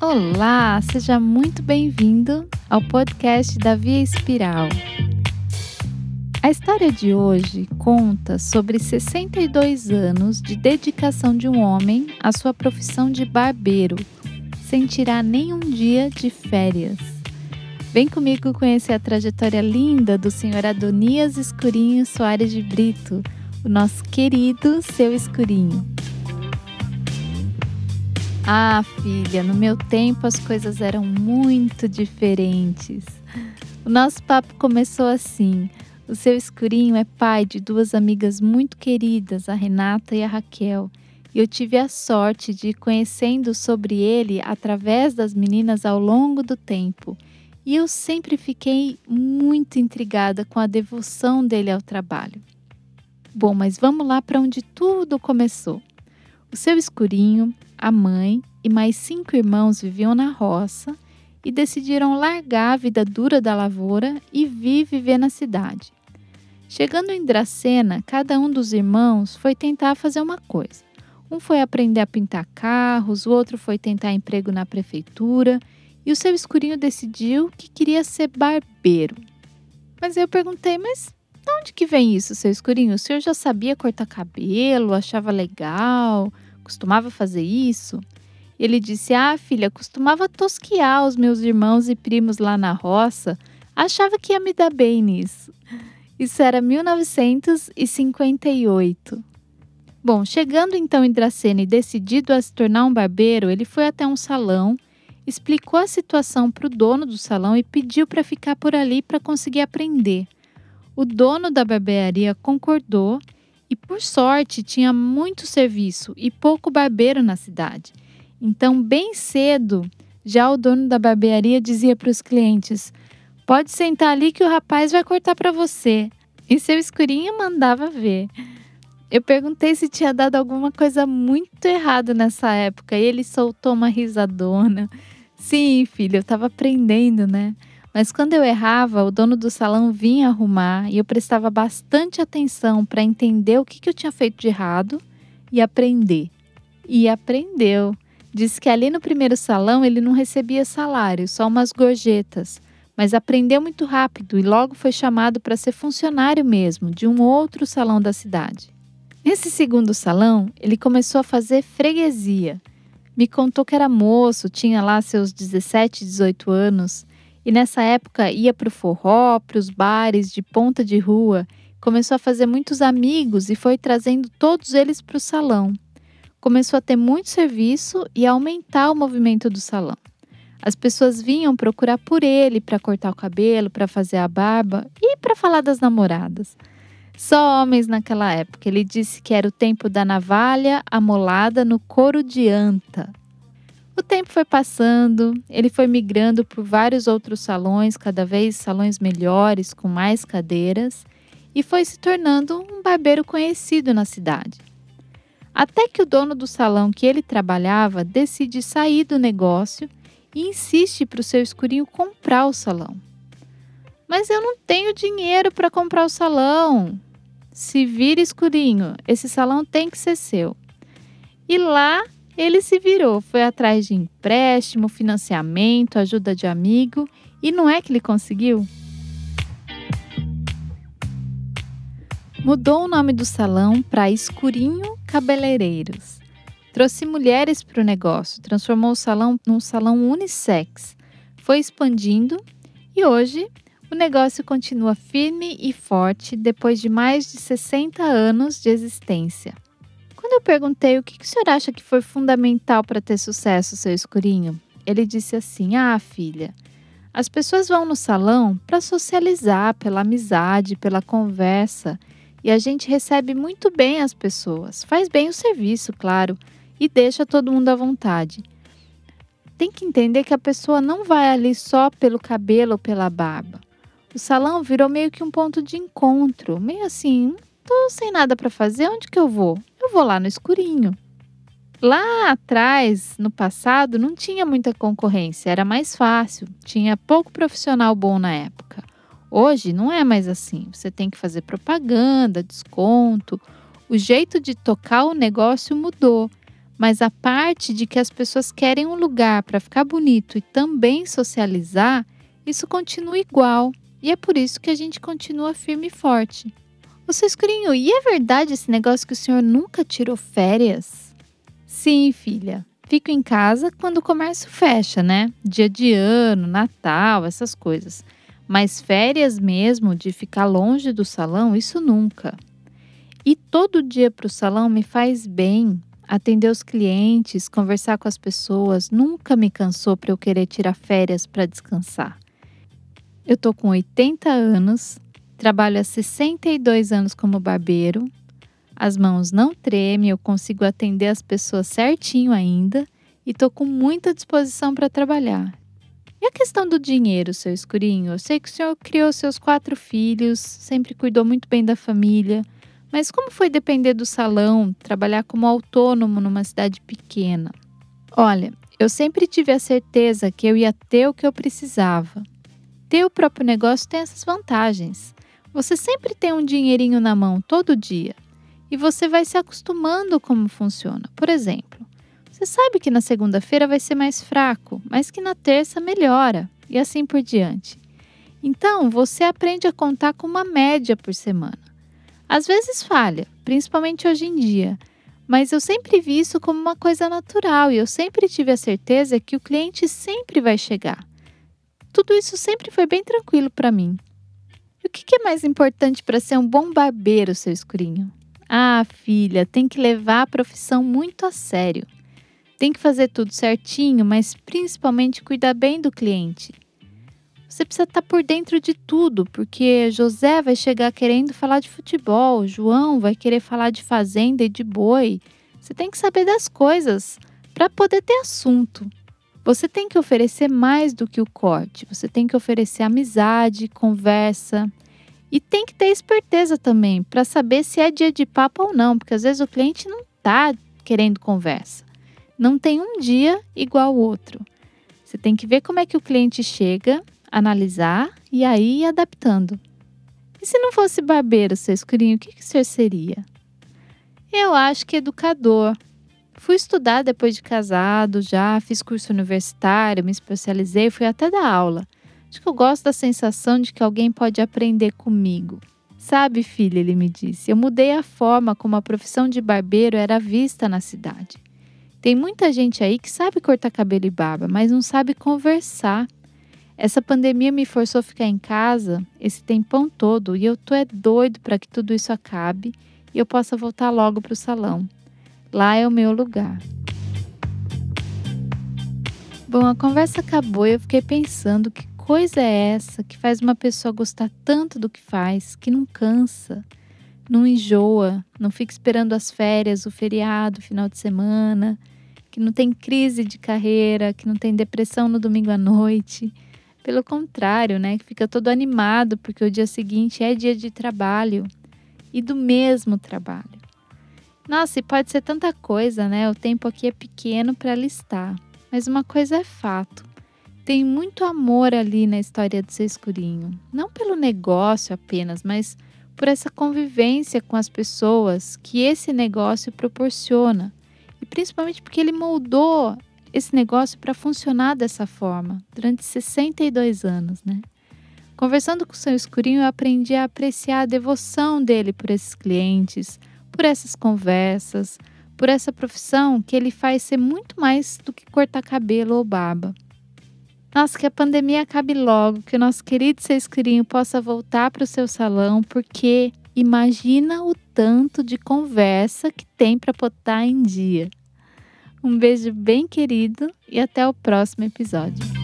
Olá, seja muito bem-vindo ao podcast da Via Espiral. A história de hoje conta sobre 62 anos de dedicação de um homem à sua profissão de barbeiro, sem tirar nenhum dia de férias. Vem comigo conhecer a trajetória linda do senhor Adonias Escurinho Soares de Brito, o nosso querido seu Escurinho. Ah, filha, no meu tempo as coisas eram muito diferentes. O nosso papo começou assim. O seu escurinho é pai de duas amigas muito queridas, a Renata e a Raquel. E eu tive a sorte de ir conhecendo sobre ele através das meninas ao longo do tempo. E eu sempre fiquei muito intrigada com a devoção dele ao trabalho. Bom, mas vamos lá para onde tudo começou. O seu escurinho a mãe e mais cinco irmãos viviam na roça e decidiram largar a vida dura da lavoura e vir viver na cidade. Chegando em Dracena, cada um dos irmãos foi tentar fazer uma coisa. Um foi aprender a pintar carros, o outro foi tentar emprego na prefeitura e o seu escurinho decidiu que queria ser barbeiro. Mas eu perguntei, mas de onde que vem isso, seu escurinho? O senhor já sabia cortar cabelo, achava legal? Costumava fazer isso? Ele disse: Ah, filha, costumava tosquiar os meus irmãos e primos lá na roça. Achava que ia me dar bem nisso. Isso era 1958. Bom, chegando então em Dracena e decidido a se tornar um barbeiro, ele foi até um salão, explicou a situação para o dono do salão e pediu para ficar por ali para conseguir aprender. O dono da barbearia concordou e por sorte tinha muito serviço e pouco barbeiro na cidade. Então, bem cedo, já o dono da barbearia dizia para os clientes: Pode sentar ali que o rapaz vai cortar para você. E seu escurinho mandava ver. Eu perguntei se tinha dado alguma coisa muito errada nessa época e ele soltou uma risadona. Sim, filho, eu estava aprendendo, né? Mas quando eu errava, o dono do salão vinha arrumar e eu prestava bastante atenção para entender o que, que eu tinha feito de errado e aprender. E aprendeu. Disse que ali no primeiro salão ele não recebia salário, só umas gorjetas, mas aprendeu muito rápido e logo foi chamado para ser funcionário mesmo de um outro salão da cidade. Nesse segundo salão, ele começou a fazer freguesia. Me contou que era moço, tinha lá seus 17, 18 anos e nessa época ia para o forró, para os bares de ponta de rua, começou a fazer muitos amigos e foi trazendo todos eles para o salão. Começou a ter muito serviço e a aumentar o movimento do salão. As pessoas vinham procurar por ele para cortar o cabelo, para fazer a barba e para falar das namoradas. Só homens naquela época. Ele disse que era o tempo da navalha amolada no couro de anta. O tempo foi passando, ele foi migrando por vários outros salões, cada vez salões melhores, com mais cadeiras, e foi se tornando um barbeiro conhecido na cidade. Até que o dono do salão que ele trabalhava decide sair do negócio e insiste para o seu escurinho comprar o salão. Mas eu não tenho dinheiro para comprar o salão. Se vira escurinho, esse salão tem que ser seu. E lá ele se virou, foi atrás de empréstimo, financiamento, ajuda de amigo e não é que ele conseguiu? Mudou o nome do salão para Escurinho Cabeleireiros. Trouxe mulheres para o negócio, transformou o salão num salão unissex. Foi expandindo e hoje o negócio continua firme e forte depois de mais de 60 anos de existência. Eu perguntei o que, que o senhor acha que foi fundamental para ter sucesso, seu escurinho, ele disse assim: Ah, filha, as pessoas vão no salão para socializar, pela amizade, pela conversa. E a gente recebe muito bem as pessoas, faz bem o serviço, claro, e deixa todo mundo à vontade. Tem que entender que a pessoa não vai ali só pelo cabelo ou pela barba. O salão virou meio que um ponto de encontro, meio assim, tô sem nada para fazer, onde que eu vou? Eu vou lá no escurinho. Lá atrás, no passado, não tinha muita concorrência, era mais fácil, tinha pouco profissional bom na época. Hoje não é mais assim, você tem que fazer propaganda, desconto. O jeito de tocar o negócio mudou, Mas a parte de que as pessoas querem um lugar para ficar bonito e também socializar, isso continua igual. E é por isso que a gente continua firme e forte. Seu escurinho, e é verdade esse negócio que o senhor nunca tirou férias? Sim, filha. Fico em casa quando o comércio fecha, né? Dia de ano, Natal, essas coisas. Mas férias mesmo, de ficar longe do salão, isso nunca. E todo dia para o salão me faz bem. Atender os clientes, conversar com as pessoas, nunca me cansou para eu querer tirar férias para descansar. Eu tô com 80 anos, trabalho há 62 anos como barbeiro, as mãos não tremem, eu consigo atender as pessoas certinho ainda e tô com muita disposição para trabalhar. E a questão do dinheiro, seu escurinho? Eu sei que o senhor criou seus quatro filhos, sempre cuidou muito bem da família, mas como foi depender do salão, trabalhar como autônomo numa cidade pequena? Olha, eu sempre tive a certeza que eu ia ter o que eu precisava. Ter o próprio negócio tem essas vantagens. Você sempre tem um dinheirinho na mão todo dia e você vai se acostumando como funciona. Por exemplo, você sabe que na segunda-feira vai ser mais fraco, mas que na terça melhora e assim por diante. Então, você aprende a contar com uma média por semana. Às vezes falha, principalmente hoje em dia, mas eu sempre vi isso como uma coisa natural e eu sempre tive a certeza que o cliente sempre vai chegar. Tudo isso sempre foi bem tranquilo para mim. O que é mais importante para ser um bom barbeiro, seu escurinho? Ah, filha, tem que levar a profissão muito a sério. Tem que fazer tudo certinho, mas principalmente cuidar bem do cliente. Você precisa estar por dentro de tudo, porque José vai chegar querendo falar de futebol, João vai querer falar de fazenda e de boi. Você tem que saber das coisas para poder ter assunto. Você tem que oferecer mais do que o corte. Você tem que oferecer amizade, conversa. E tem que ter esperteza também para saber se é dia de papo ou não, porque às vezes o cliente não está querendo conversa. Não tem um dia igual ao outro. Você tem que ver como é que o cliente chega, analisar e aí ir adaptando. E se não fosse barbeiro, seu escurinho, o que, que o senhor seria? Eu acho que educador, Fui estudar depois de casado, já fiz curso universitário, me especializei, fui até dar aula. Acho que eu gosto da sensação de que alguém pode aprender comigo. Sabe, filha, ele me disse, eu mudei a forma como a profissão de barbeiro era vista na cidade. Tem muita gente aí que sabe cortar cabelo e barba, mas não sabe conversar. Essa pandemia me forçou a ficar em casa esse tempão todo e eu tô é doido para que tudo isso acabe e eu possa voltar logo para o salão. Lá é o meu lugar. Bom, a conversa acabou e eu fiquei pensando que coisa é essa que faz uma pessoa gostar tanto do que faz, que não cansa, não enjoa, não fica esperando as férias, o feriado, o final de semana, que não tem crise de carreira, que não tem depressão no domingo à noite. Pelo contrário, né, que fica todo animado porque o dia seguinte é dia de trabalho e do mesmo trabalho. Nossa, e pode ser tanta coisa, né? O tempo aqui é pequeno para listar. Mas uma coisa é fato. Tem muito amor ali na história do seu escurinho. Não pelo negócio apenas, mas por essa convivência com as pessoas que esse negócio proporciona. E principalmente porque ele moldou esse negócio para funcionar dessa forma durante 62 anos, né? Conversando com o seu escurinho, eu aprendi a apreciar a devoção dele por esses clientes, por essas conversas, por essa profissão que ele faz ser muito mais do que cortar cabelo ou barba. Nossa, que a pandemia acabe logo, que o nosso querido Sesquirinho possa voltar para o seu salão, porque imagina o tanto de conversa que tem para botar em dia. Um beijo bem querido e até o próximo episódio.